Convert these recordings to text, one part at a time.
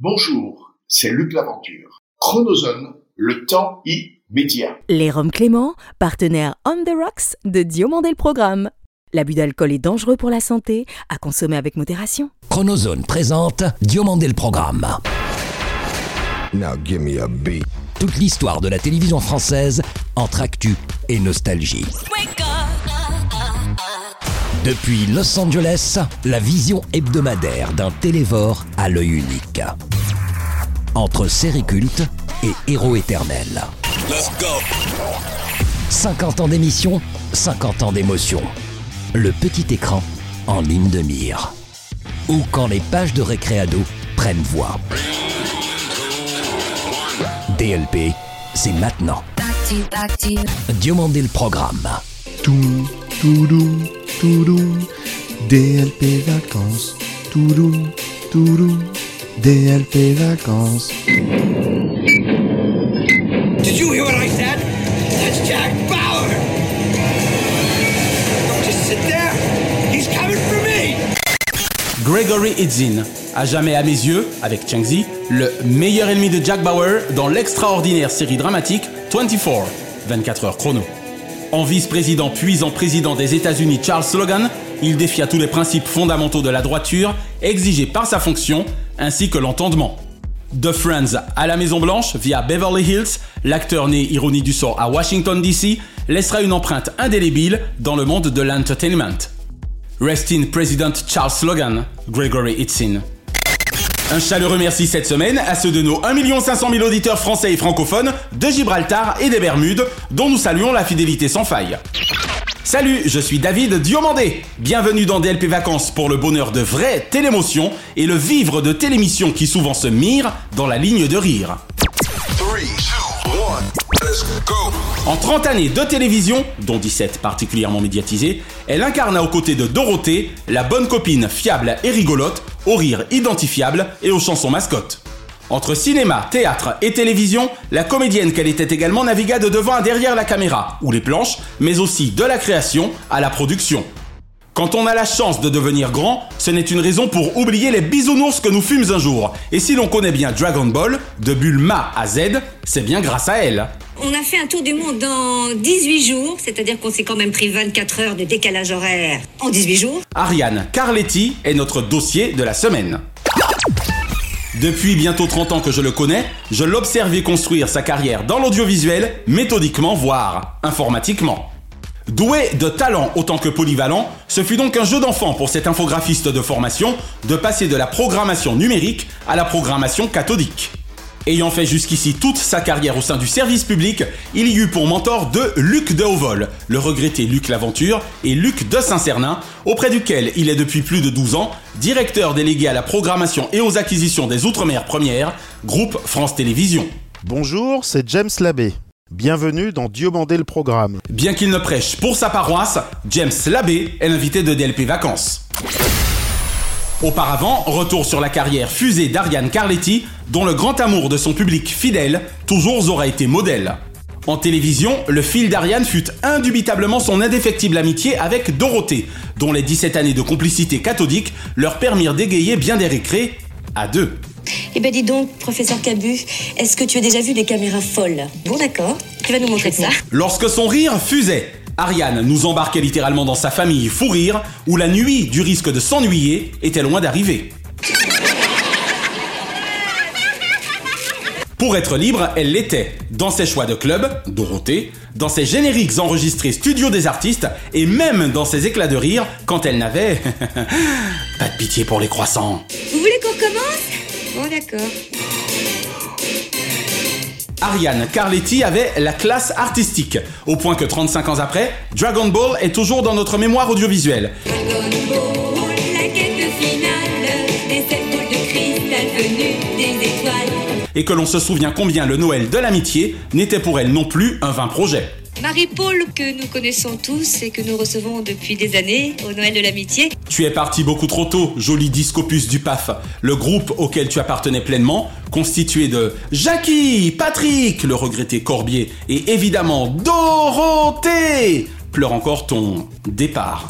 Bonjour, c'est Luc Laventure. Chronozone, le temps immédiat. Les Roms Clément, partenaire On the Rocks de Diomandé le Programme. L'abus d'alcool est dangereux pour la santé, à consommer avec modération. Chronozone présente Diomandé le Programme. Now give me a beat. Toute l'histoire de la télévision française entre actu et nostalgie. Depuis Los Angeles, la vision hebdomadaire d'un télévore à l'œil unique. Entre série culte et héros éternel. 50 ans d'émission, 50 ans d'émotion. Le petit écran en ligne de mire. Ou quand les pages de récréado prennent voix. DLP, c'est maintenant. Diomandé le programme. Tout, toudou, toudou, DLP vacances, toudou, toudou, DLP vacances. Did you hear what I said? That's Jack Bauer! Don't just sit there. He's coming for me! Gregory Itzin, à jamais à mes yeux, avec Chengzi, le meilleur ennemi de Jack Bauer dans l'extraordinaire série dramatique 24, 24 heures chrono. En vice-président puis en président des États-Unis Charles Logan, il défia tous les principes fondamentaux de la droiture exigés par sa fonction ainsi que l'entendement. De Friends à la Maison Blanche via Beverly Hills, l'acteur né ironie du sort à Washington DC laissera une empreinte indélébile dans le monde de l'entertainment. Rest in President Charles Logan, Gregory Itzin. Un chaleureux merci cette semaine à ceux de nos 1 500 000 auditeurs français et francophones de Gibraltar et des Bermudes, dont nous saluons la fidélité sans faille. Salut, je suis David Diomandé. Bienvenue dans DLP Vacances pour le bonheur de vraies télémotions et le vivre de télémissions qui souvent se mirent dans la ligne de rire. 3, 2, 1, let's go. En 30 années de télévision, dont 17 particulièrement médiatisées, elle incarna aux côtés de Dorothée la bonne copine fiable et rigolote, au rire identifiable et aux chansons mascottes. Entre cinéma, théâtre et télévision, la comédienne qu'elle était également navigua de devant à derrière la caméra, ou les planches, mais aussi de la création à la production. Quand on a la chance de devenir grand, ce n'est une raison pour oublier les bisounours que nous fûmes un jour. Et si l'on connaît bien Dragon Ball, de Bulma à Z, c'est bien grâce à elle. On a fait un tour du monde dans 18 jours, c'est-à-dire qu'on s'est quand même pris 24 heures de décalage horaire en 18 jours. Ariane Carletti est notre dossier de la semaine. Depuis bientôt 30 ans que je le connais, je l'observais construire sa carrière dans l'audiovisuel, méthodiquement, voire informatiquement. Doué de talent autant que polyvalent, ce fut donc un jeu d'enfant pour cet infographiste de formation de passer de la programmation numérique à la programmation cathodique. Ayant fait jusqu'ici toute sa carrière au sein du service public, il y eut pour mentor deux Luc de Hauvol, le regretté Luc Laventure et Luc de Saint-Cernin, auprès duquel il est depuis plus de 12 ans directeur délégué à la programmation et aux acquisitions des Outre-mer Première, groupe France Télévisions. Bonjour, c'est James Labbé. Bienvenue dans Diomandé le programme. Bien qu'il ne prêche pour sa paroisse, James Labbé est l'invité de DLP Vacances. Auparavant, retour sur la carrière fusée d'Ariane Carletti, dont le grand amour de son public fidèle toujours aura été modèle. En télévision, le fil d'Ariane fut indubitablement son indéfectible amitié avec Dorothée, dont les 17 années de complicité cathodique leur permirent d'égayer bien des récrés à deux. Eh ben dis donc, professeur Cabu, est-ce que tu as déjà vu des caméras folles? Bon d'accord, tu vas nous montrer ça. Lorsque son rire fusait, Ariane nous embarquait littéralement dans sa famille fou rire, où la nuit du risque de s'ennuyer était loin d'arriver. Pour être libre, elle l'était. Dans ses choix de club, Dorothée, dans ses génériques enregistrés studio des artistes, et même dans ses éclats de rire quand elle n'avait pas de pitié pour les croissants. Vous voulez qu'on recommence? Bon d'accord. Ariane Carletti avait la classe artistique, au point que 35 ans après, Dragon Ball est toujours dans notre mémoire audiovisuelle. Et que l'on se souvient combien le Noël de l'amitié n'était pour elle non plus un vain projet. Marie-Paul, que nous connaissons tous et que nous recevons depuis des années au Noël de l'amitié. Tu es parti beaucoup trop tôt, joli discopus du PAF, le groupe auquel tu appartenais pleinement, constitué de Jackie, Patrick, le regretté Corbier, et évidemment Dorothée Pleure encore ton départ.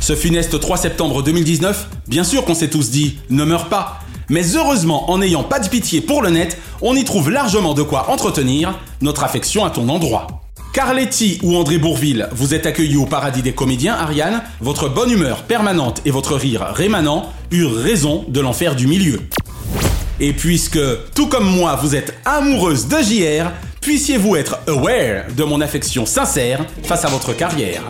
Ce funeste 3 septembre 2019, bien sûr qu'on s'est tous dit, ne meurs pas. Mais heureusement, en n'ayant pas de pitié pour le net, on y trouve largement de quoi entretenir notre affection à ton endroit. Carletti ou André Bourville, vous êtes accueillis au paradis des comédiens, Ariane. Votre bonne humeur permanente et votre rire rémanent eurent raison de l'enfer du milieu. Et puisque, tout comme moi, vous êtes amoureuse de JR, puissiez-vous être aware de mon affection sincère face à votre carrière.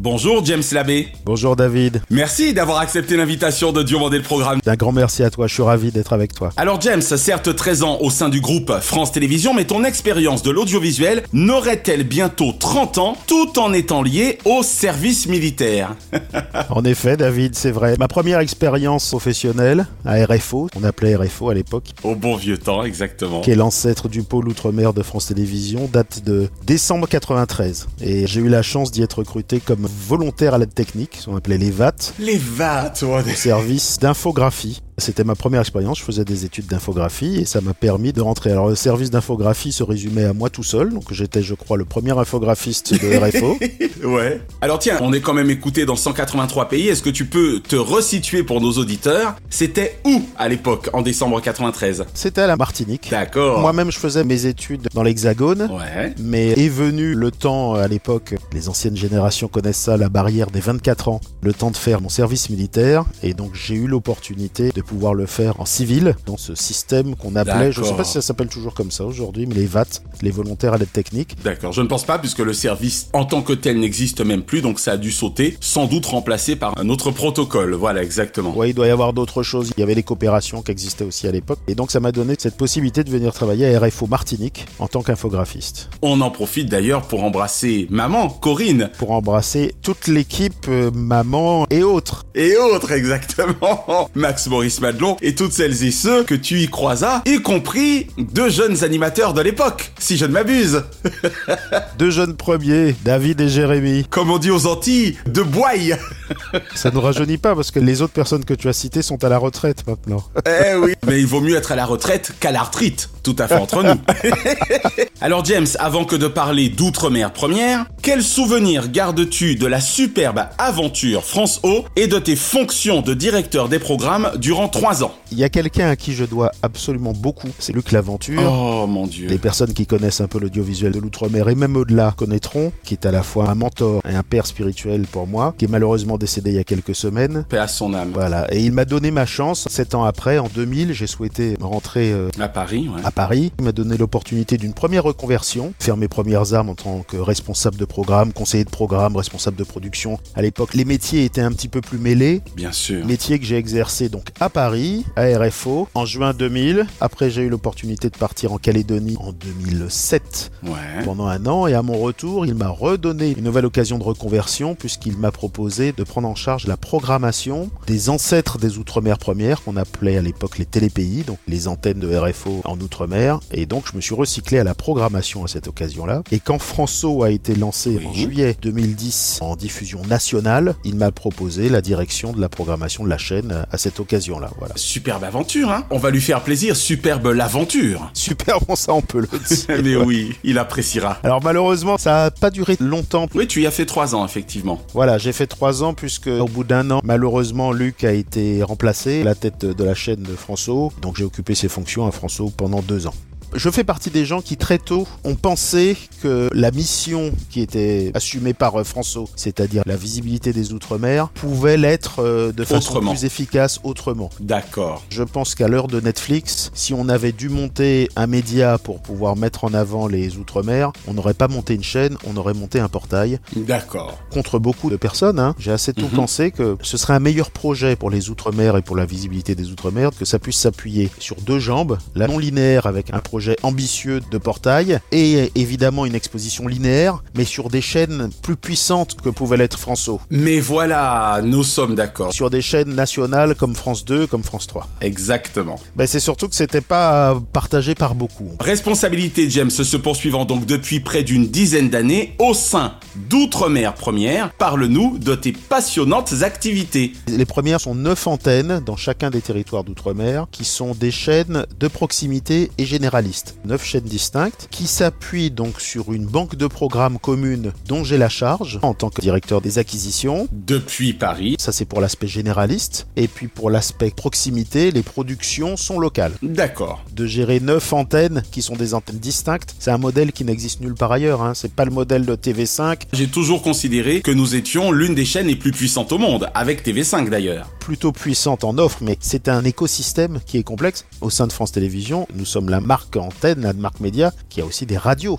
Bonjour James Labbé. Bonjour David. Merci d'avoir accepté l'invitation de demander le programme. Un grand merci à toi, je suis ravi d'être avec toi. Alors James, certes 13 ans au sein du groupe France Télévisions, mais ton expérience de l'audiovisuel n'aurait-elle bientôt 30 ans tout en étant liée au service militaire? En effet, David, c'est vrai. Ma première expérience professionnelle à RFO, on appelait RFO à l'époque, Au bon vieux temps, exactement. qui est l'ancêtre du pôle Outre-mer de France Télévisions, date de décembre 93. Et j'ai eu la chance d'y être recruté comme volontaire à l'aide technique, on appelait les VAT, Les vates, ouais. service d'infographie. C'était ma première expérience, je faisais des études d'infographie et ça m'a permis de rentrer. Alors le service d'infographie se résumait à moi tout seul, donc j'étais je crois le premier infographiste de RFO. Ouais. Alors tiens, on est quand même écouté dans 183 pays. Est-ce que tu peux te resituer pour nos auditeurs? C'était où à l'époque, en décembre 93 C'était à la Martinique. D'accord. Moi-même je faisais mes études dans l'Hexagone. Ouais. Mais est venu le temps à l'époque, les anciennes générations connaissent ça, la barrière des 24 ans, le temps de faire mon service militaire. Et donc j'ai eu l'opportunité de pouvoir le faire en civil, dans ce système qu'on appelait, je ne sais pas si ça s'appelle toujours comme ça aujourd'hui, mais les VAT, les volontaires à l'aide technique. D'accord, je ne pense pas puisque le service en tant que tel n'existe même plus, donc ça a dû sauter, sans doute remplacé par un autre protocole. Voilà, exactement. Ouais, il doit y avoir d'autres choses. Il y avait les coopérations qui existaient aussi à l'époque. Et donc ça m'a donné cette possibilité de venir travailler à RFO Martinique en tant qu'infographiste. On en profite d'ailleurs pour embrasser maman, Corinne, Pour embrasser toute l'équipe, euh, maman et autres. et autres exactement, Max Maurice Madelon et toutes celles et ceux que tu y croisas, y compris deux jeunes animateurs de l'époque, si je ne m'abuse. Deux jeunes premiers, David et Jérémy. Comme on dit aux Antilles, de boy. Ça ne rajeunit pas parce que les autres personnes que tu as citées sont à la retraite maintenant. Eh oui. Mais il vaut mieux être à la retraite qu'à la retraite, tout à fait entre nous. Alors James, avant que de parler d'outre-mer première, quel souvenir gardes-tu de la superbe aventure France O et de tes fonctions de directeur des programmes durant trois ans Il y a quelqu'un à qui je dois absolument beaucoup, c'est Luc Laventure. Oh mon dieu. Les personnes qui connaissent un peu l'audiovisuel de l'outre-mer et même au-delà connaîtront, qui est à la fois un mentor et un père spirituel pour moi, qui est malheureusement décédé il y a quelques semaines. Paix à son âme. Voilà, et il m'a donné ma chance. Sept ans après, en 2000, j'ai souhaité rentrer euh, À Paris, ouais. à Paris. Il m'a donné l'opportunité d'une première reconversion, faire mes premières armes en tant que responsable de programme, conseiller de programme, responsable de production. À l'époque, les métiers étaient un petit peu plus mêlés. Bien sûr. Métier que j'ai exercé donc à Paris, à RFO, en juin 2000. Après, j'ai eu l'opportunité de partir en Calédonie en 2007 Ouais. pendant un an. Et à mon retour, il m'a redonné une nouvelle occasion de reconversion puisqu'il m'a proposé de prendre en charge la programmation des ancêtres des Outre-mer premières qu'on appelait à l'époque les télépays, donc les antennes de RFO en Outre-mer. Et donc, je me suis recyclé à la programmation à cette occasion-là. Et quand François a été lancé en juillet 2010 en diffusion nationale, il m'a proposé la direction de la programmation de la chaîne à cette Voilà. Superbe aventure, hein On va lui faire plaisir, superbe l'aventure. Super bon, ça on peut le dire. Mais oui, il appréciera. Alors malheureusement, ça a pas duré longtemps. Oui, tu y as fait trois ans, effectivement. Voilà, j'ai fait trois ans puisque au bout d'un an, malheureusement, Luc a été remplacé à la tête de la chaîne de François. Donc j'ai occupé ses fonctions à François pendant deux ans. Je fais partie des gens qui très tôt ont pensé que la mission qui était assumée par euh, François, c'est-à-dire la visibilité des Outre-mer, pouvait l'être euh, de façon Autrement. plus efficace autrement. D'accord. Je pense qu'à l'heure de Netflix, si on avait dû monter un média pour pouvoir mettre en avant les Outre-mer, on n'aurait pas monté une chaîne, on aurait monté un portail D'accord. contre beaucoup de personnes. hein. J'ai assez tôt Mhm. pensé que ce serait un meilleur projet pour les Outre-mer et pour la visibilité des Outre-mer que ça puisse s'appuyer sur deux jambes, la non linéaire avec un projet ambitieux de portail et évidemment une exposition linéaire, mais sur des chaînes plus puissantes que pouvait l'être François. Mais voilà, nous sommes d'accord. Sur des chaînes nationales comme France 2, comme France 3. Exactement. Ben, c'est surtout que c'était pas partagé par beaucoup. Responsabilité James se poursuivant donc depuis près d'une dizaine d'années au sein d'Outre-mer Première, parle-nous de tes passionnantes activités. Les premières sont neuf antennes dans chacun des territoires d'outre-mer qui sont des chaînes de proximité et généralistes. Généralistes. Neuf chaînes distinctes qui s'appuient donc sur une banque de programmes commune dont j'ai la charge en tant que directeur des acquisitions. Depuis Paris. Ça c'est pour l'aspect généraliste. Et puis pour l'aspect proximité, les productions sont locales. D'accord. De gérer neuf antennes qui sont des antennes distinctes, c'est un modèle qui n'existe nulle part ailleurs. Hein. C'est pas le modèle de TV5. J'ai toujours considéré que nous étions l'une des chaînes les plus puissantes au monde, avec TV5 d'ailleurs. Plutôt puissante en offre, mais c'est un écosystème qui est complexe. Au sein de France Télévisions, nous sommes la marque antenne, la marque média, qui a aussi des radios.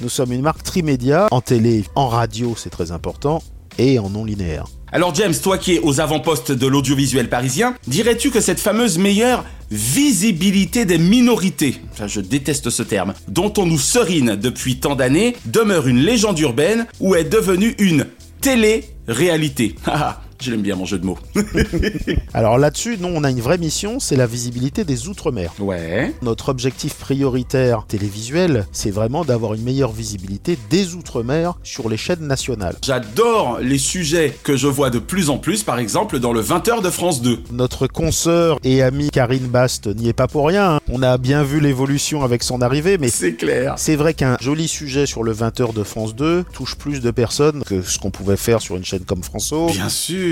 Nous sommes une marque trimédia, en télé, en radio, c'est très important, et en non linéaire. Alors James, toi qui es aux avant-postes de l'audiovisuel parisien, dirais-tu que cette fameuse meilleure visibilité des minorités, je déteste ce terme, dont on nous serine depuis tant d'années, demeure une légende urbaine ou est devenue une télé-réalité? Je l'aime bien mon jeu de mots. Alors là-dessus, non, on a une vraie mission, c'est la visibilité des Outre-mer. Ouais. Notre objectif prioritaire télévisuel, c'est vraiment d'avoir une meilleure visibilité des Outre-mer sur les chaînes nationales. J'adore les sujets que je vois de plus en plus, par exemple dans le 20h de France 2. Notre consoeur et amie Karine Bast n'y est pas pour rien. hein. On a bien vu l'évolution avec son arrivée, mais C'est clair. c'est vrai qu'un joli sujet sur le 20h de France 2 touche plus de personnes que ce qu'on pouvait faire sur une chaîne comme François. Bien sûr.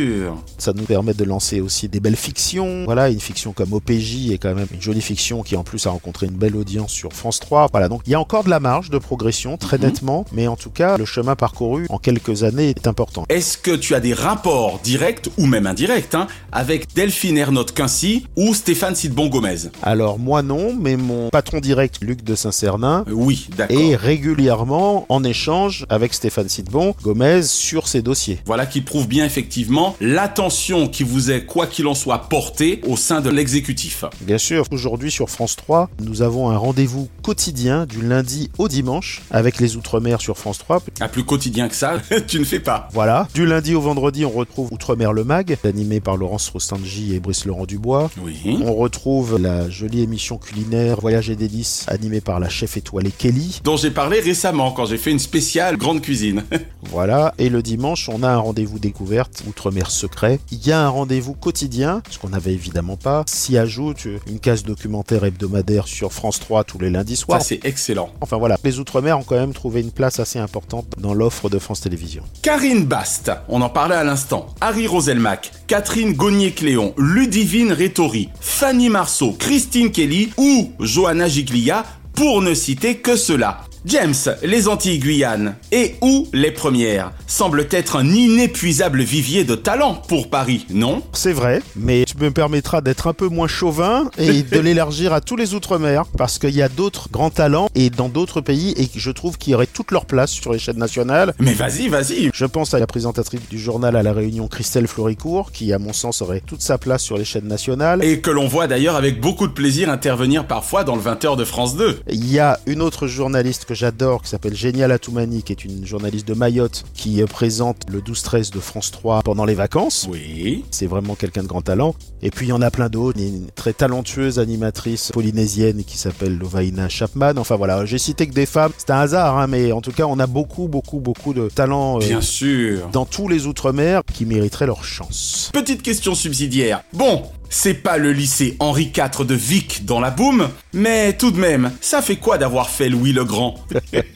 Ça nous permet de lancer aussi des belles fictions. Voilà, une fiction comme OPJ est quand même une jolie fiction qui en plus a rencontré une belle audience sur France 3. Voilà, donc il y a encore de la marge de progression, très Mhm. nettement, mais en tout cas, le chemin parcouru en quelques années est important. Est-ce que tu as des rapports directs ou même indirects hein, avec Delphine Ernotte Quincy ou Stéphane Sidbon Gomez Alors moi non, mais mon patron direct, Luc de Saint-Cernin, Euh, Oui, est régulièrement en échange avec Stéphane Sidbon Gomez sur ces dossiers. Voilà qui prouve bien effectivement l'attention qui vous est, quoi qu'il en soit, portée au sein de l'exécutif. Bien sûr, aujourd'hui sur France 3, nous avons un rendez-vous quotidien du lundi au dimanche avec les Outre-mer sur France 3. À plus quotidien que ça, tu ne fais pas. Voilà, du lundi au vendredi, on retrouve Outre-mer le Mag, animé par Laurence Rostangi et Brice Laurent Dubois. Oui. On retrouve la jolie émission culinaire Voyage et délices animée par la chef étoilée Kelly. Dont j'ai parlé récemment quand j'ai fait une spéciale grande cuisine. Voilà, et le dimanche, on a un rendez-vous découverte Outre-mer secret. Il y a un rendez-vous quotidien, ce qu'on n'avait évidemment pas. S'y ajoute une case documentaire hebdomadaire sur France 3 tous les lundis Ça soirs. c'est excellent. Enfin voilà, les Outre-mer ont quand même trouvé une place assez importante dans l'offre de France Télévisions. Karine Bast, on en parlait à l'instant. Harry Roselmack, Catherine Gognier-Cléon, Ludivine Rétori, Fanny Marceau, Christine Kelly ou Johanna Giglia, pour ne citer que cela. James, les Antilles-Guyane et ou les premières? Semblent être un inépuisable vivier de talent pour Paris, non? C'est vrai, mais tu me permettras d'être un peu moins chauvin et de l'élargir à tous les Outre-mer, parce qu'il y a d'autres grands talents et dans d'autres pays et je trouve qu'ils auraient toute leur place sur les chaînes nationales. Mais vas-y, vas-y. Je pense à la présentatrice du journal à la Réunion, Christelle Floricourt, qui à mon sens aurait toute sa place sur les chaînes nationales. Et que l'on voit d'ailleurs avec beaucoup de plaisir intervenir parfois dans le 20h de France 2. Il y a une autre journaliste que j'adore qui s'appelle Génial Atoumani, qui est une journaliste de Mayotte qui euh, présente le 12-13 de France 3 pendant les vacances. Oui. C'est vraiment quelqu'un de grand talent. Et puis il y en a plein d'autres. Une très talentueuse animatrice polynésienne qui s'appelle Lovaina Chapman. Enfin voilà, j'ai cité que des femmes. C'est un hasard, hein, mais en tout cas, on a beaucoup, beaucoup, beaucoup de talents euh, Bien sûr. dans tous les Outre-mer qui mériteraient leur chance. Petite question subsidiaire. Bon, c'est pas le lycée Henri IV de Vic dans la boum, mais tout de même, ça fait quoi d'avoir fait Louis le Grand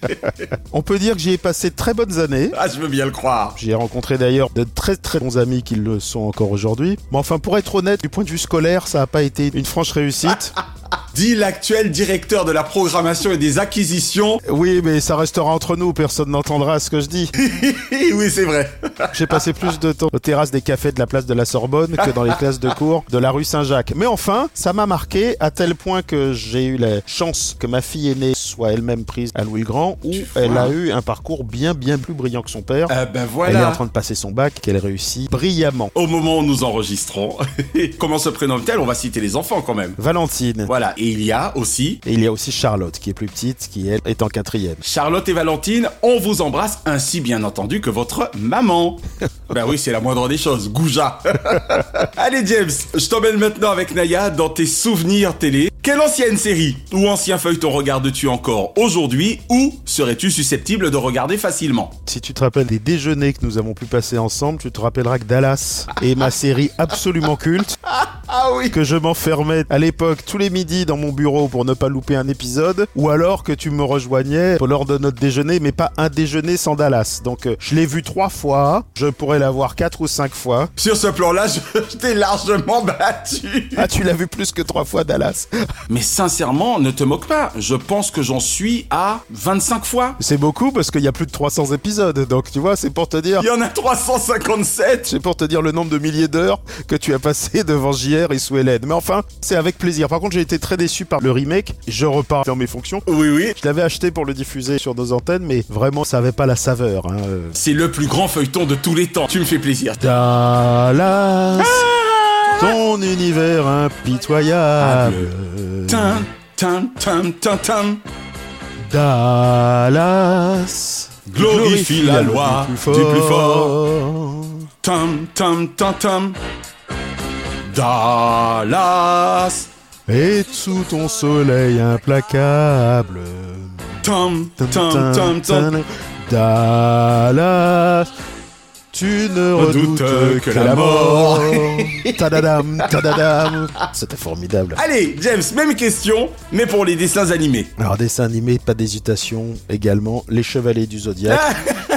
On peut dire que j'y ai passé de très bonnes années. Ah, je veux bien le croire. J'ai rencontré d'ailleurs de très très bons amis qui le sont encore aujourd'hui. Mais enfin, pour être honnête, du point de vue scolaire, ça n'a pas été une franche réussite. Dit l'actuel directeur de la programmation et des acquisitions. Oui, mais ça restera entre nous, personne n'entendra ce que je dis. oui, c'est vrai. J'ai passé plus de temps aux terrasses des cafés de la place de la Sorbonne que dans les classes de cours de la rue Saint-Jacques. Mais enfin, ça m'a marqué à tel point que j'ai eu la chance que ma fille aînée soit elle-même prise à Louis Grand, où Tu vois. elle a eu un parcours bien bien plus brillant que son père. Ah ben Elle est en train de passer son bac, qu'elle réussit brillamment. Au moment où nous enregistrons, comment se prénomme-t-elle? On va citer les enfants quand même. Valentine. Voilà, et il y a aussi Et il y a aussi Charlotte, qui est plus petite, qui elle est en quatrième. Charlotte et Valentine, on vous embrasse ainsi bien entendu que votre maman. ben oui, c'est la moindre des choses, Gouja. Allez James, je t'emmène maintenant avec Naya dans tes souvenirs télé. Quelle ancienne série ou ancien feuilleton regardes-tu encore aujourd'hui ou serais-tu susceptible de regarder facilement? Si tu te rappelles des déjeuners que nous avons pu passer ensemble, tu te rappelleras que Dallas est ma série absolument culte. Ah oui Que je m'enfermais à l'époque tous les midis dans mon bureau pour ne pas louper un épisode, ou alors que tu me rejoignais lors de notre déjeuner, mais pas un déjeuner sans Dallas. Donc euh, je l'ai vu trois fois, je pourrais la voir quatre ou cinq fois. Sur ce plan-là, je, je t'ai largement battu. Ah, tu l'as vu plus que trois fois Dallas Mais sincèrement, ne te moque pas. Je pense que j'en suis à 25 fois. C'est beaucoup parce qu'il y a plus de 300 épisodes, donc tu vois, c'est pour te dire... Il y en a 357 C'est pour te dire le nombre de milliers d'heures que tu as passé devant JR et sous Hélène. Mais enfin, c'est avec plaisir. Par contre, j'ai été très déçu par le remake. Je repars dans mes fonctions. Oui, oui. Je l'avais acheté pour le diffuser sur nos antennes, mais vraiment, ça avait pas la saveur. hein. C'est le plus grand feuilleton de tous les temps. Tu me fais plaisir. Dallas, ton univers impitoyable. Tin, tin, tin, tin, tin. Dallas, Glorifie la loi du du plus fort. Tam, tam, tam, tam. Dallas. Et sous ton soleil implacable. Tam, tam, tam, tam. Dallas, tu ne Redoute redoutes que la mort. Tadadam, tadadam. C'était formidable. Allez, James, même question, mais pour les dessins animés. Alors, dessin animé, pas d'hésitation. Également, Les Chevaliers du Zodiaque.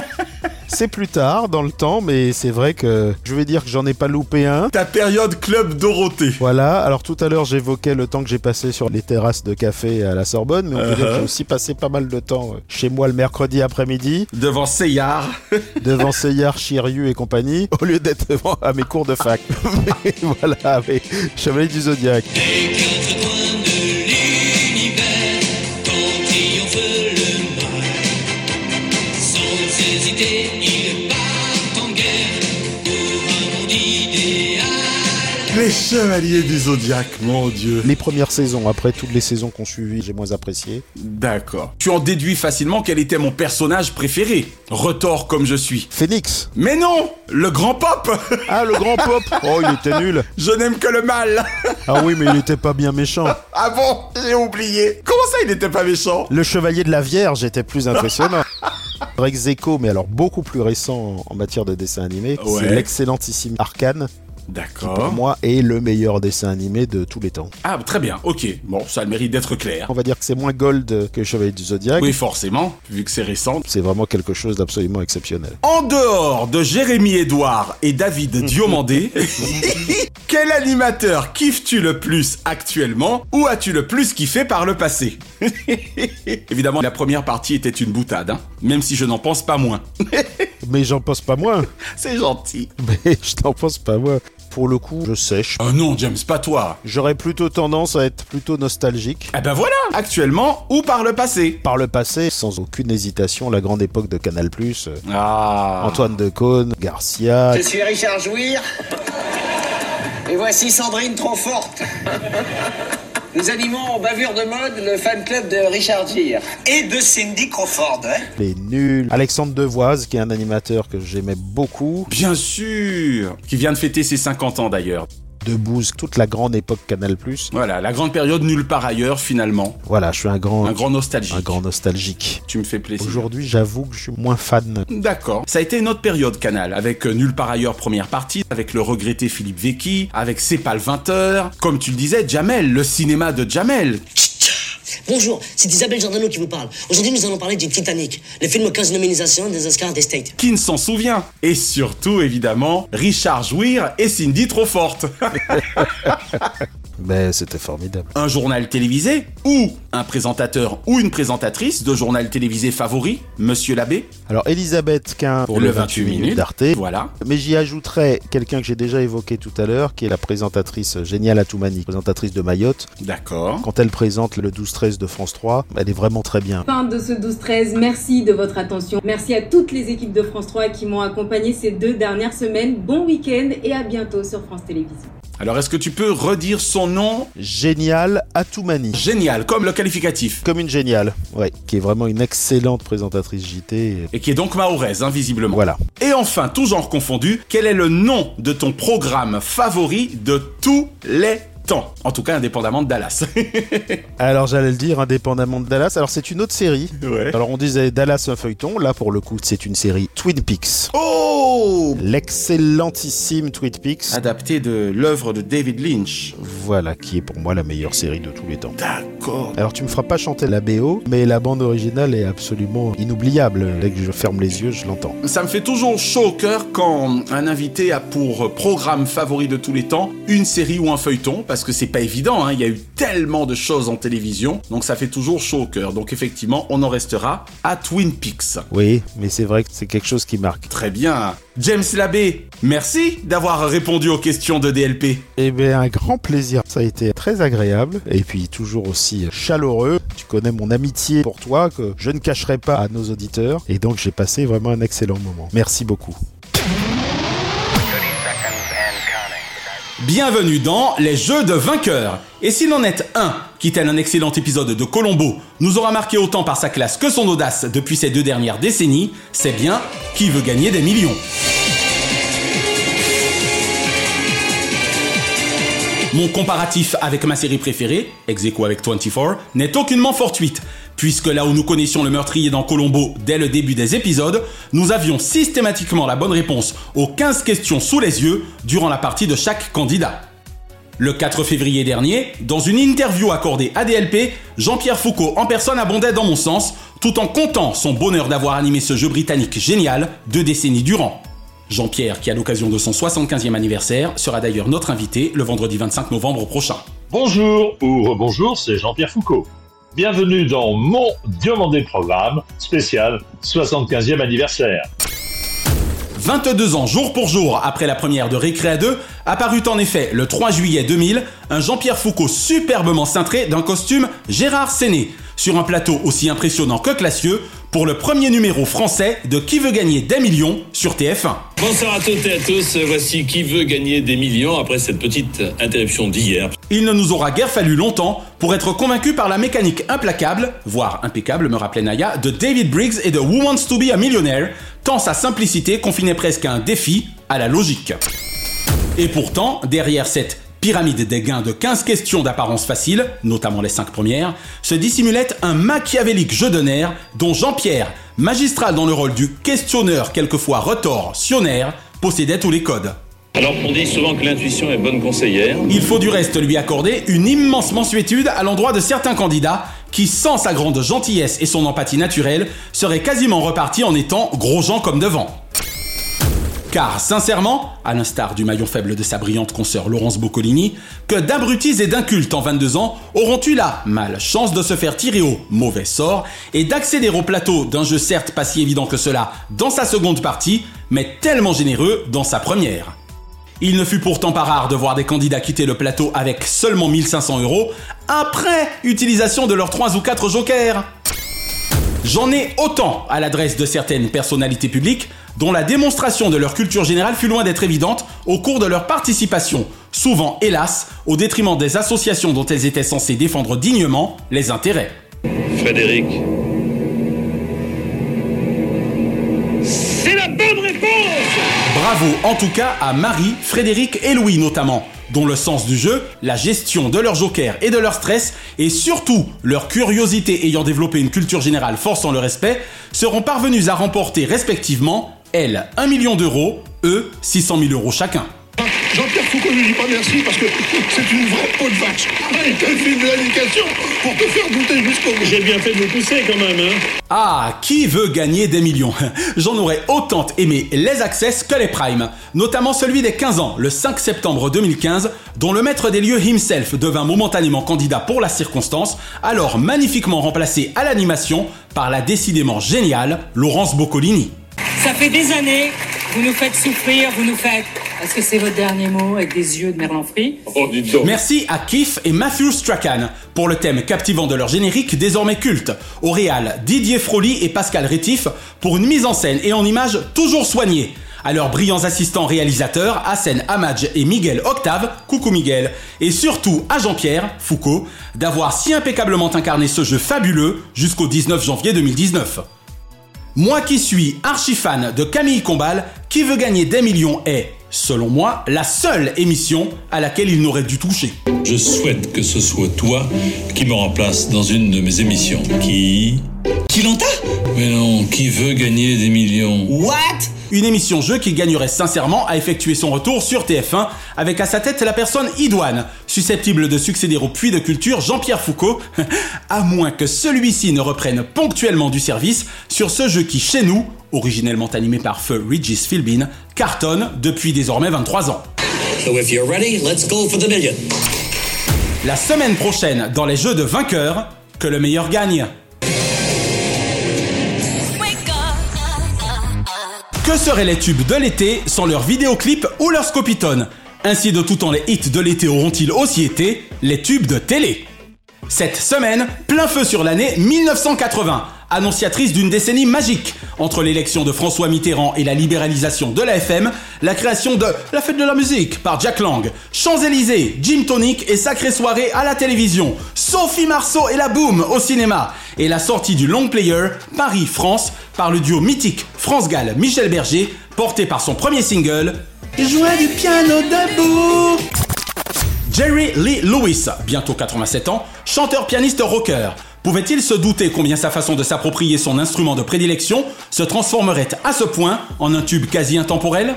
C'est plus tard dans le temps, mais c'est vrai que je vais dire que j'en ai pas loupé un. Ta période Club Dorothée. Voilà, alors tout à l'heure j'évoquais le temps que j'ai passé sur les terrasses de café à la Sorbonne, mais on peut dire que j'ai aussi passé pas mal de temps euh, chez moi le mercredi après-midi, Devant Seyard. devant Seyard, Chiriu et compagnie, au lieu d'être devant à mes cours de fac. Mais voilà, mais Chevalier du Zodiaque. Les Chevaliers du Zodiaque, mon dieu. Les premières saisons, après toutes les saisons qu'on suivi, j'ai moins apprécié. D'accord. Tu en déduis facilement quel était mon personnage préféré. Retors comme je suis. Phoenix Mais non Le grand pop Ah, le grand pop Oh, il était nul Je n'aime que le mal Ah oui, mais il était pas bien méchant. Ah bon? J'ai oublié Comment ça il n'était pas méchant? Le Chevalier de la Vierge était plus impressionnant. Rex Echo, mais alors beaucoup plus récent en matière de dessin animé, Ouais. c'est l'excellentissime Arcane, qui pour D'accord. moi est le meilleur dessin animé de tous les temps. Ah, très bien, ok. Bon, ça a le mérite d'être clair. On va dire que c'est moins gold que Chevalier du Zodiaque. Oui, forcément, vu que c'est récent. C'est vraiment quelque chose d'absolument exceptionnel. En dehors de Jérémy Edouard et David Diomandé, quel animateur kiffes-tu le plus actuellement ou as-tu le plus kiffé par le passé? Évidemment, la première partie était une boutade, hein, même si je n'en pense pas moins. Mais j'en pense pas moins. C'est gentil. Mais je n'en pense pas moins. Pour le coup, je sèche. Oh non, James, pas toi. J'aurais plutôt tendance à être plutôt nostalgique. Eh ben voilà, actuellement ou par le passé. Par le passé, sans aucune hésitation, la grande époque de Canal+, euh, Ah. Antoine Decaune, Garcia, Je suis Richard Jouir. Et voici Sandrine trop forte. Nous animons en bavure de mode le fan club de Richard Gere. Et de Cindy Crawford, hein les nuls, Alexandre Devoise, qui est un animateur que j'aimais beaucoup, Bien sûr Qui vient de fêter ses 50 ans d'ailleurs. Debouze, toute la grande époque Canal+. Voilà, la grande période nulle part ailleurs finalement. Voilà, je suis un grand, Un grand nostalgique. un grand nostalgique. Tu me fais plaisir. Aujourd'hui, j'avoue que je suis moins fan. D'accord. Ça a été une autre période Canal, avec euh, Nulle part ailleurs première partie, avec le regretté Philippe Vecchi, avec C'est pas le 20h, comme tu le disais, Jamel, le cinéma de Jamel. Bonjour, c'est Isabelle Giordano qui vous parle. Aujourd'hui, nous allons parler du Titanic, le film aux 15 nominations des Oscars des States. Qui ne s'en souvient? Et surtout, évidemment, Richard Jouir et Cindy trop forte. Mais c'était formidable. un journal télévisé ou un présentateur ou une présentatrice de journal télévisé favori, Monsieur Labbé, Alors, Elisabeth Quint pour le, 28 minutes d'Arte. Voilà. Mais j'y ajouterais quelqu'un que j'ai déjà évoqué tout à l'heure, qui est la présentatrice Géniale Atoumani, présentatrice de Mayotte. D'accord. Quand elle présente le 12-13 de France 3, elle est vraiment très bien. Fin de ce 12-13, merci de votre attention. Merci à toutes les équipes de France 3 qui m'ont accompagné ces deux dernières semaines. Bon week-end et à bientôt sur France Télévisions. Alors, est-ce que tu peux redire son nom? Géniale Atoumani. Génial, comme le qualificatif. Comme une géniale, ouais, qui est vraiment une excellente présentatrice JT. Et qui est donc mahoraise, hein, visiblement. Voilà. Et enfin, tout genre confondu, quel est le nom de ton programme favori de tous les temps? En tout cas, indépendamment de Dallas. Alors j'allais le dire, indépendamment de Dallas. Alors c'est une autre série. Ouais. Alors on disait Dallas un feuilleton. Là pour le coup c'est une série Twin Peaks. Oh L'excellentissime Twin Peaks. Adapté de l'œuvre de David Lynch. Voilà qui est pour moi la meilleure série de tous les temps. D'accord. Alors tu me feras pas chanter la BO, mais la bande originale est absolument inoubliable. Dès que je ferme les yeux, je l'entends. Ça me fait toujours chaud au cœur quand un invité a pour programme favori de tous les temps une série ou un feuilleton, parce que c'est pas évident, hein, il y a eu tellement de choses en télévision, donc ça fait toujours chaud au cœur. Donc effectivement, on en restera à Twin Peaks. Oui, mais c'est vrai que c'est quelque chose qui marque. Très bien. James Labbé, merci d'avoir répondu aux questions de DLP. Eh bien, un grand plaisir. Ça a été très agréable et puis toujours aussi chaleureux. Tu connais mon amitié pour toi que je ne cacherai pas à nos auditeurs et donc j'ai passé vraiment un excellent moment. Merci beaucoup. Bienvenue dans les Jeux de vainqueurs. Et s'il en est un qui, tel un excellent épisode de Colombo, nous aura marqué autant par sa classe que son audace depuis ces deux dernières décennies, c'est bien qui veut gagner des millions. Mon comparatif avec ma série préférée, ex aequo avec 24, n'est aucunement fortuite, puisque là où nous connaissions le meurtrier dans Colombo dès le début des épisodes, nous avions systématiquement la bonne réponse aux 15 questions sous les yeux durant la partie de chaque candidat. Le 4 février dernier, dans une interview accordée à DLP, Jean-Pierre Foucault en personne abondait dans mon sens, tout en comptant son bonheur d'avoir animé ce jeu britannique génial deux décennies durant. Jean-Pierre, qui à l'occasion de son 75e anniversaire, sera d'ailleurs notre invité le vendredi 25 novembre prochain. Bonjour ou rebonjour, c'est Jean-Pierre Foucault. Bienvenue dans mon Diomandé Programme spécial 75e anniversaire. 22 ans jour pour jour après la première de Récréa 2, apparut en effet le 3 juillet 2000 un Jean-Pierre Foucault superbement cintré d'un costume Gérard Séné, sur un plateau aussi impressionnant que classieux, pour le premier numéro français de Qui veut gagner des millions sur TF1. Bonsoir à toutes et à tous, voici Qui veut gagner des millions après cette petite interruption d'hier. Il ne nous aura guère fallu longtemps pour être convaincu par la mécanique implacable, voire impeccable me rappelait Naya, de David Briggs et de Who Wants to be a Millionaire, tant sa simplicité confinait presque à un défi à la logique. Et pourtant, derrière cette pyramide des gains de 15 questions d'apparence facile, notamment les 5 premières, se dissimulait un machiavélique jeu de nerfs dont Jean-Pierre, magistral dans le rôle du questionneur quelquefois retorsionnaire, possédait tous les codes. Alors on dit souvent que l'intuition est bonne conseillère. Il faut du reste lui accorder une immense mensuétude à l'endroit de certains candidats qui, sans sa grande gentillesse et son empathie naturelle, seraient quasiment repartis en étant gros gens comme devant. Car sincèrement, à l'instar du maillon faible de sa brillante consoeur Laurence Boccolini, que d'abrutis et d'incultes en 22 ans auront eu la malchance de se faire tirer au mauvais sort et d'accéder au plateau d'un jeu certes pas si évident que cela dans sa seconde partie, mais tellement généreux dans sa première. Il ne fut pourtant pas rare de voir des candidats quitter le plateau avec seulement 1500 euros après utilisation de leurs 3 ou 4 jokers. J'en ai autant à l'adresse de certaines personnalités publiques dont la démonstration de leur culture générale fut loin d'être évidente au cours de leur participation, souvent hélas au détriment des associations dont elles étaient censées défendre dignement les intérêts. Frédéric. C'est la bonne réponse Bravo en tout cas à Marie, Frédéric et Louis notamment, dont le sens du jeu, la gestion de leur joker et de leur stress, et surtout leur curiosité ayant développé une culture générale forçant le respect, seront parvenus à remporter respectivement, elle, 1 million d'euros, eux, 600 000 euros chacun. Jean-Pierre Foucault ne dit pas merci parce que c'est une vraie peau de vache. Il de l'indication pour te faire douter jusqu'au bout. J'ai bien fait de me pousser quand même, hein Ah, qui veut gagner des millions? J'en aurais autant aimé les Access que les Prime, notamment celui des 15 ans, le 5 septembre 2015, dont le maître des lieux himself devint momentanément candidat pour la circonstance, alors magnifiquement remplacé à l'animation par la décidément géniale Laurence Boccolini. Ça fait des années, vous nous faites souffrir, vous nous faites. Est-ce que c'est votre dernier mot avec des yeux de merlan frit Oh. Merci à Keith et Matthew Strachan pour le thème captivant de leur générique désormais culte. Au réal, Didier Froli et Pascal Rétif pour une mise en scène et en image toujours soignée. À leurs brillants assistants réalisateurs, Hassan Hamadj et Miguel Octave, coucou Miguel, et surtout à Jean-Pierre Foucault d'avoir si impeccablement incarné ce jeu fabuleux jusqu'au 19 janvier 2019. Moi qui suis archi fan de Camille Combal, Qui veut gagner des millions est, selon moi, la seule émission à laquelle il n'aurait dû toucher. Je souhaite que ce soit toi qui me remplace dans une de mes émissions. Qui? Qui l'entend Mais non, qui veut gagner des millions What? Une émission jeu qui gagnerait sincèrement à effectuer son retour sur TF1 avec à sa tête la personne idoine, susceptible de succéder au puits de culture Jean-Pierre Foucault, à moins que celui-ci ne reprenne ponctuellement du service sur ce jeu qui chez nous, originellement animé par feu Regis Philbin, cartonne depuis désormais 23 ans. So if you're ready, let's go for the million. La semaine prochaine, dans les jeux de vainqueurs, que le meilleur gagne. Que seraient les tubes de l'été sans leurs vidéoclips ou leurs scopitones? Ainsi de tout temps les hits de l'été auront-ils aussi été les tubes de télé? Cette semaine, plein feu sur l'année 1980, annonciatrice d'une décennie magique. Entre l'élection de François Mitterrand et la libéralisation de la FM, la création de La fête de la musique par Jack Lang, Champs-Élysées, Jim Tonic et Sacrée soirée à la télévision, Sophie Marceau et la Boom au cinéma, et la sortie du long player Paris-France par le duo mythique France Gall Michel Berger, porté par son premier single Jouer du piano debout. Jerry Lee Lewis, bientôt 87 ans, chanteur pianiste rocker. Pouvait-il se douter combien sa façon de s'approprier son instrument de prédilection se transformerait à ce point en un tube quasi intemporel?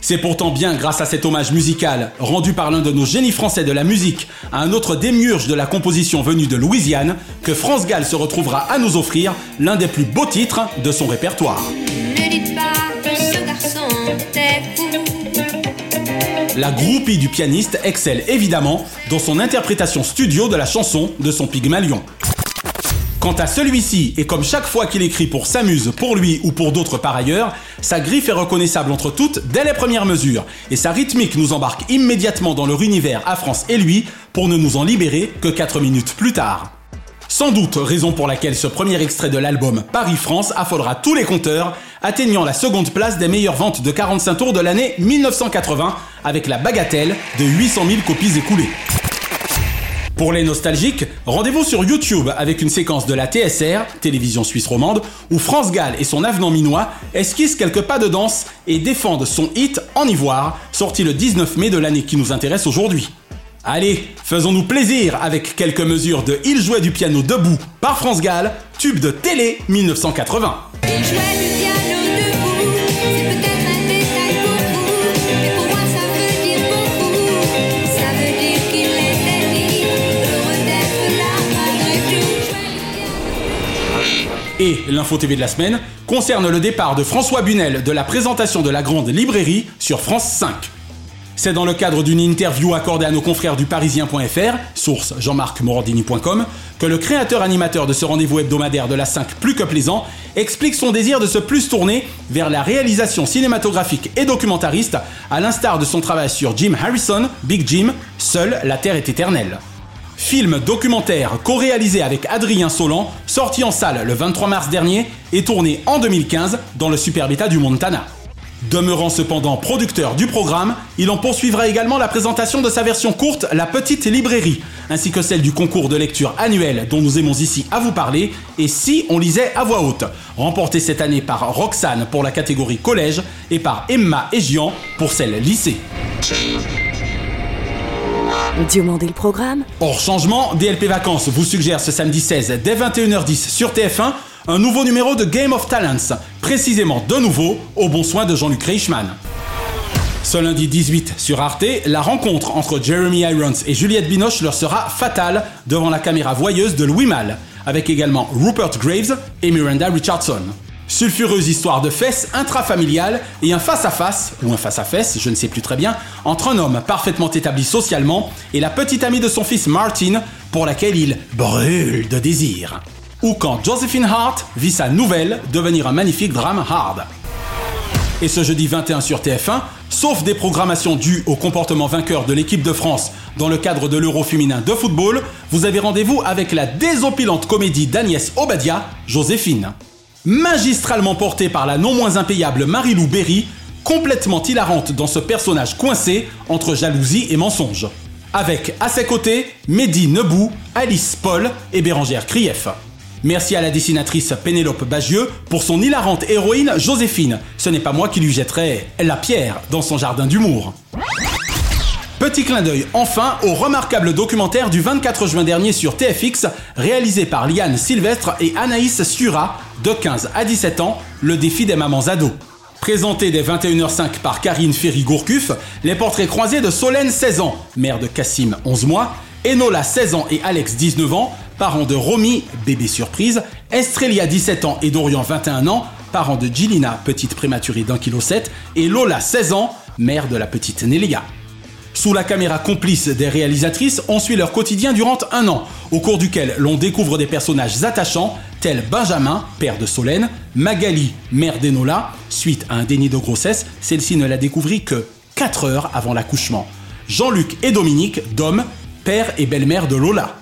C'est pourtant bien grâce à cet hommage musical rendu par l'un de nos génies français de la musique à un autre démiurge de la composition venu de Louisiane que France Gall se retrouvera à nous offrir l'un des plus beaux titres de son répertoire. Ne dites pas que ce garçon est fou. La groupie du pianiste excelle évidemment dans son interprétation studio de la chanson de son Pygmalion. Quant à celui-ci, et comme chaque fois qu'il écrit pour s'amuse, pour lui ou pour d'autres par ailleurs, sa griffe est reconnaissable entre toutes dès les premières mesures, et sa rythmique nous embarque immédiatement dans leur univers à France et lui, pour ne nous en libérer que 4 minutes plus tard. Sans doute raison pour laquelle ce premier extrait de l'album Paris-France affolera tous les compteurs, atteignant la seconde place des meilleures ventes de 45 tours de l'année 1980, avec la bagatelle de 800 000 copies écoulées. Pour les nostalgiques, rendez-vous sur YouTube avec une séquence de la TSR, télévision suisse romande, où France Gall et son avenant minois esquissent quelques pas de danse et défendent son hit En Ivoire, sorti le 19 mai de l'année qui nous intéresse aujourd'hui. Allez, faisons-nous plaisir avec quelques mesures de Il jouait du piano debout par France Gall, tube de télé 1980. Il jouait du piano Et l'info TV de la semaine concerne le départ de François Bunel de la présentation de la grande librairie sur France 5. C'est dans le cadre d'une interview accordée à nos confrères du parisien.fr, source jean-marc-morandini.com, que le créateur animateur de ce rendez-vous hebdomadaire de la 5 plus que plaisant explique son désir de se plus tourner vers la réalisation cinématographique et documentariste, à l'instar de son travail sur Jim Harrison, Big Jim, Seule la Terre est éternelle. Film documentaire co-réalisé avec Adrien Solan, sorti en salle le 23 mars dernier et tourné en 2015 dans le superbe état du Montana. Demeurant cependant producteur du programme, il en poursuivra également la présentation de sa version courte La Petite Librairie, ainsi que celle du concours de lecture annuel dont nous aimons ici à vous parler, et Si on lisait à voix haute, remporté cette année par Roxane pour la catégorie collège et par Emma Egian pour celle lycée. Hors changement, DLP Vacances vous suggère ce samedi 16 dès 21h10 sur TF1 un nouveau numéro de Game of Talents, précisément de nouveau au bon soin de Jean-Luc Reichmann. Ce lundi 18 sur Arte, la rencontre entre Jeremy Irons et Juliette Binoche leur sera fatale devant la caméra voyeuse de Louis Malle, avec également Rupert Graves et Miranda Richardson. Sulfureuse histoire de fesses intrafamiliale et un face-à-face, ou un face-à-fesse, je ne sais plus très bien, entre un homme parfaitement établi socialement et la petite amie de son fils Martin, pour laquelle il brûle de désir. Ou quand Josephine Hart vit sa nouvelle devenir un magnifique drame hard. Et ce jeudi 21 sur TF1, sauf des programmations dues au comportement vainqueur de l'équipe de France dans le cadre de l'Euro féminin de football, vous avez rendez-vous avec la désopilante comédie d'Agnès Obadia, Joséphine. Magistralement portée par la non moins impayable Marie-Lou Berry, complètement hilarante dans ce personnage coincé entre jalousie et mensonge. Avec à ses côtés Mehdi Nebou, Alice Paul et Bérangère Krief. Merci à la dessinatrice Pénélope Bagieux pour son hilarante héroïne Joséphine. Ce n'est pas moi qui lui jetterai la pierre dans son jardin d'humour. Petit clin d'œil enfin au remarquable documentaire du 24 juin dernier sur TFX réalisé par Liane Sylvestre et Anaïs Sura de 15 à 17 ans, le défi des mamans ados. Présenté dès 21h05 par Karine Ferry-Gourcuff, les portraits croisés de Solène 16 ans, mère de Cassim 11 mois, Enola 16 ans et Alex 19 ans, parents de Romy, bébé surprise, Estrelia 17 ans et Dorian 21 ans, parents de Gilina, petite prématurée d'un kilo 7, et Lola 16 ans, mère de la petite Nelia. Sous la caméra complice des réalisatrices, on suit leur quotidien durant un an, au cours duquel l'on découvre des personnages attachants tels Benjamin, père de Solène, Magali, mère d'Enola. Suite à un déni de grossesse, celle-ci ne l'a découvert que 4 heures avant l'accouchement. Jean-Luc et Dominique, Dom, père et belle-mère de Lola.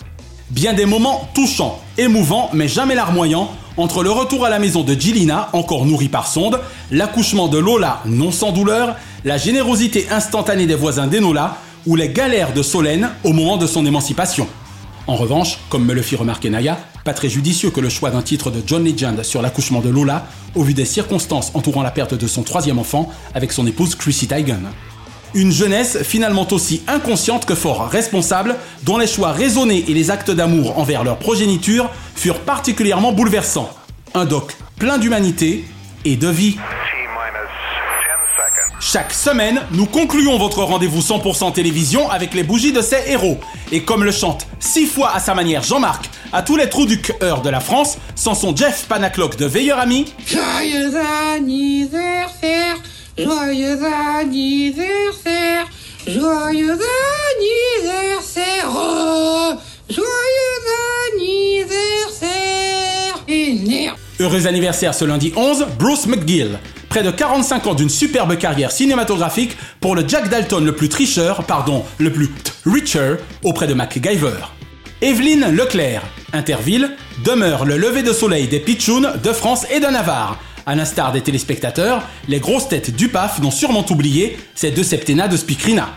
Bien des moments touchants, émouvants, mais jamais larmoyants, entre le retour à la maison de Gilina, encore nourrie par sonde, l'accouchement de Lola, non sans douleur, la générosité instantanée des voisins d'Enola, ou les galères de Solène au moment de son émancipation. En revanche, comme me le fit remarquer Naya, pas très judicieux que le choix d'un titre de John Legend sur l'accouchement de Lola, au vu des circonstances entourant la perte de son troisième enfant avec son épouse Chrissy Teigen. Une jeunesse finalement aussi inconsciente que fort responsable, dont les choix raisonnés et les actes d'amour envers leur progéniture furent particulièrement bouleversants. Un doc plein d'humanité et de vie. Chaque semaine, nous concluons votre rendez-vous 100% télévision avec les bougies de ces héros. Et comme le chante six fois à sa manière Jean-Marc, à tous les trous du cœur de la France, sans son Jeff Panaclock de Veilleur Ami, joyeux anniversaire, joyeux anniversaire, oh, joyeux anniversaire. Heureux anniversaire ce lundi 11, Bruce McGill. Près de 45 ans d'une superbe carrière cinématographique pour le Jack Dalton le plus tricheur, pardon, le plus richer auprès de MacGyver. Evelyne Leclerc, Interville, demeure le lever de soleil des pitchouns de France et de Navarre. À l'instar des téléspectateurs, les grosses têtes du PAF n'ont sûrement oublié ces deux septennats de Spikrina.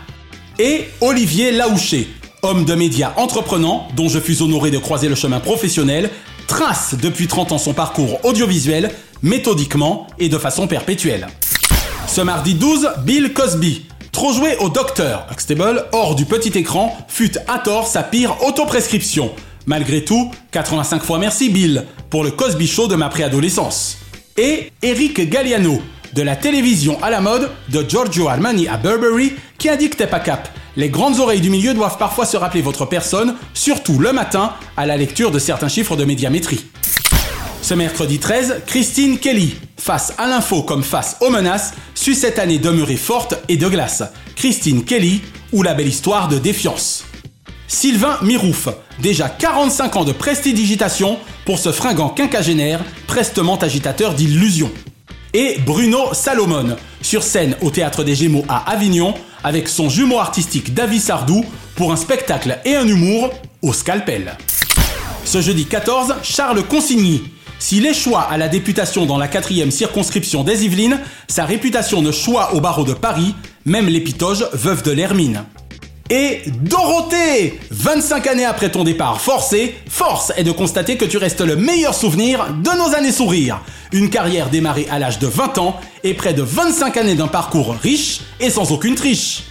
Et Olivier Laouché, homme de médias entreprenant dont je fus honoré de croiser le chemin professionnel, trace depuis 30 ans son parcours audiovisuel, méthodiquement et de façon perpétuelle. Ce mardi 12, Bill Cosby, trop joué au docteur Huxtable hors du petit écran, fut à tort sa pire autoprescription. Malgré tout, 85 fois merci Bill pour le Cosby Show de ma préadolescence. Et Eric Galliano, de la télévision à la mode, de Giorgio Armani à Burberry, qui indique t'es pas cap. Les grandes oreilles du milieu doivent parfois se rappeler votre personne, surtout le matin, à la lecture de certains chiffres de médiamétrie. Ce mercredi 13, Christine Kelly, face à l'info comme face aux menaces, suit cette année demeurer forte et de glace. Christine Kelly, ou la belle histoire de défiance. Sylvain Mirouf, déjà 45 ans de prestidigitation pour ce fringant quinquagénaire, prestement agitateur d'illusions. Et Bruno Salomon, sur scène au Théâtre des Gémeaux à Avignon, avec son jumeau artistique David Sardou, pour un spectacle et un humour au scalpel. Ce jeudi 14, Charles Consigny. S'il échoua à la députation dans la quatrième circonscription des Yvelines, sa réputation ne choix au barreau de Paris, même l'épitoge veuve de l'Hermine. Et Dorothée 25 années après ton départ forcé, force est de constater que tu restes le meilleur souvenir de nos années sourires. Une carrière démarrée à l'âge de 20 ans et près de 25 années d'un parcours riche et sans aucune triche.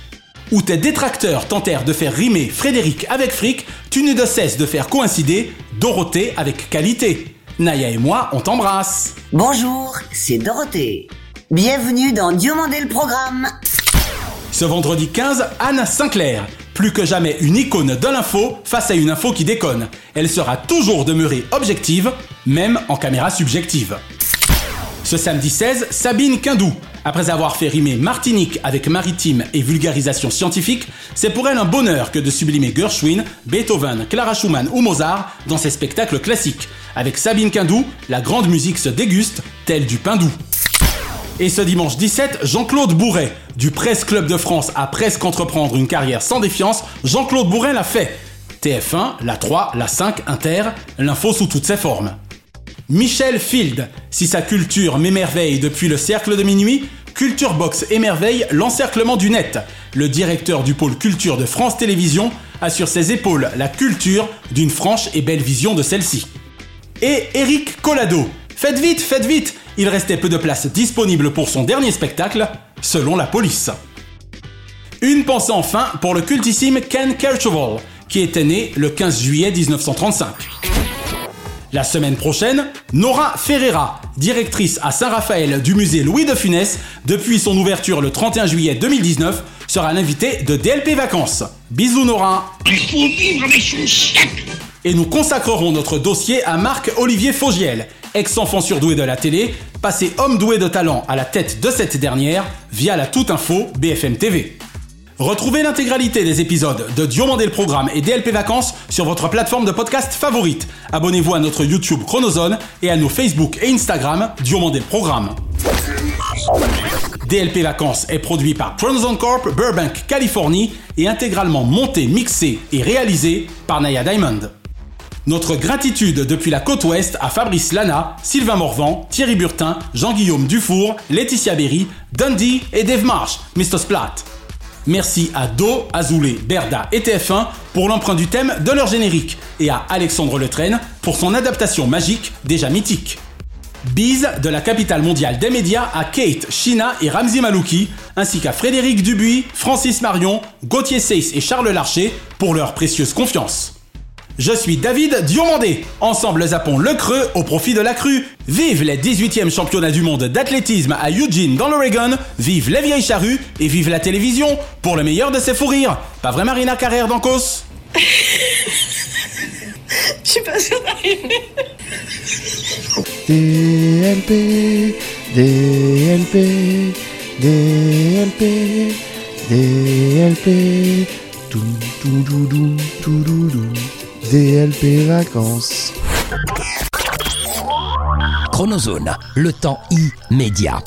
Où tes détracteurs tentèrent de faire rimer Frédéric avec fric, tu ne de cesse de faire coïncider Dorothée avec qualité. Naya et moi, on t'embrasse. Bonjour, c'est Dorothée. Bienvenue dans Dieu le programme. Ce vendredi 15, Anne Sinclair. Plus que jamais une icône de l'info face à une info qui déconne. Elle sera toujours demeurée objective, même en caméra subjective. Ce samedi 16, Sabine Quindou. Après avoir fait rimer Martinique avec maritime et vulgarisation scientifique, c'est pour elle un bonheur que de sublimer Gershwin, Beethoven, Clara Schumann ou Mozart dans ses spectacles classiques. Avec Sabine Quindou, la grande musique se déguste, telle du pain doux. Et ce dimanche 17, Jean-Claude Bourret. Du Presse Club de France à presque entreprendre une carrière sans défiance, Jean-Claude Bourret l'a fait. TF1, la 3, la 5, Inter, l'info sous toutes ses formes. Michel Field, si sa culture m'émerveille depuis le cercle de minuit, Culture Box émerveille l'encerclement du net. Le directeur du pôle culture de France Télévisions a sur ses épaules la culture d'une franche et belle vision de celle-ci. et Eric Collado. Faites vite, faites vite Il restait peu de places disponibles pour son dernier spectacle, selon la police. Une pensée enfin pour le cultissime Ken Kercheval, qui était né le 15 juillet 1935. La semaine prochaine, Nora Ferreira, directrice à Saint-Raphaël du musée Louis de Funès, depuis son ouverture le 31 juillet 2019, sera l'invitée de DLP Vacances. Bisous Nora Il faut vivre avec son Et nous consacrerons notre dossier à Marc-Olivier Fogiel, ex-enfant surdoué de la télé, passé homme doué de talent à la tête de cette dernière via la toute info BFM TV. Retrouvez l'intégralité des épisodes de Diomandé le Programme et DLP Vacances sur votre plateforme de podcast favorite. Abonnez-vous à notre YouTube Chronozone et à nos Facebook et Instagram Diomandé le Programme. DLP Vacances est produit par Chronozone Corp, Burbank, Californie et intégralement monté, mixé et réalisé par Naya Diamond. Notre gratitude depuis la côte ouest à Fabrice Lana, Sylvain Morvan, Thierry Burtin, Jean-Guillaume Dufour, Laetitia Berry, Dundee et Dave Marsh, Mr. Splat. Merci à Do, Azoulay, Berda et TF1 pour l'emprunt du thème de leur générique et à Alexandre Letraine pour son adaptation magique déjà mythique. Bise de la capitale mondiale des médias à Kate, Shina et Ramzi Malouki, ainsi qu'à Frédéric Dubuis, Francis Marion, Gauthier Seyss et Charles Larcher pour leur précieuse confiance. Je suis David Diomandé. Ensemble, zappons le creux au profit de la crue. Vive les 18e championnats du monde d'athlétisme à Eugene dans l'Oregon. Vive les vieilles charrues et vive la télévision pour le meilleur de ses fous rires. Pas vrai Marina Carrère d'Ancos Je suis pas sûre d'arriver. DLP, DLP, DLP, DLP, tout, tout, tout, tout, tout, tout, tout, DLP vacances. Chronozone, le temps immédiat.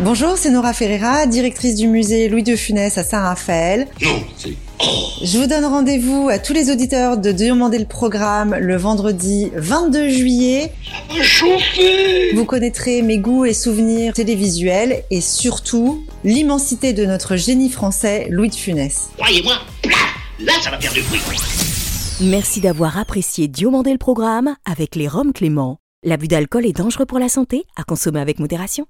Bonjour, c'est Nora Ferreira, directrice du musée Louis de Funès à Saint-Raphaël. Non, c'est... Je vous donne rendez-vous à tous les auditeurs de demander le programme le vendredi 22 juillet. Vous connaîtrez mes goûts et souvenirs télévisuels et surtout l'immensité de notre génie français Louis de Funès. Croyez-moi, Là, ça va faire du bruit. Merci d'avoir apprécié Diomandé le programme avec les Roms Clément. L'abus d'alcool est dangereux pour la santé, à consommer avec modération.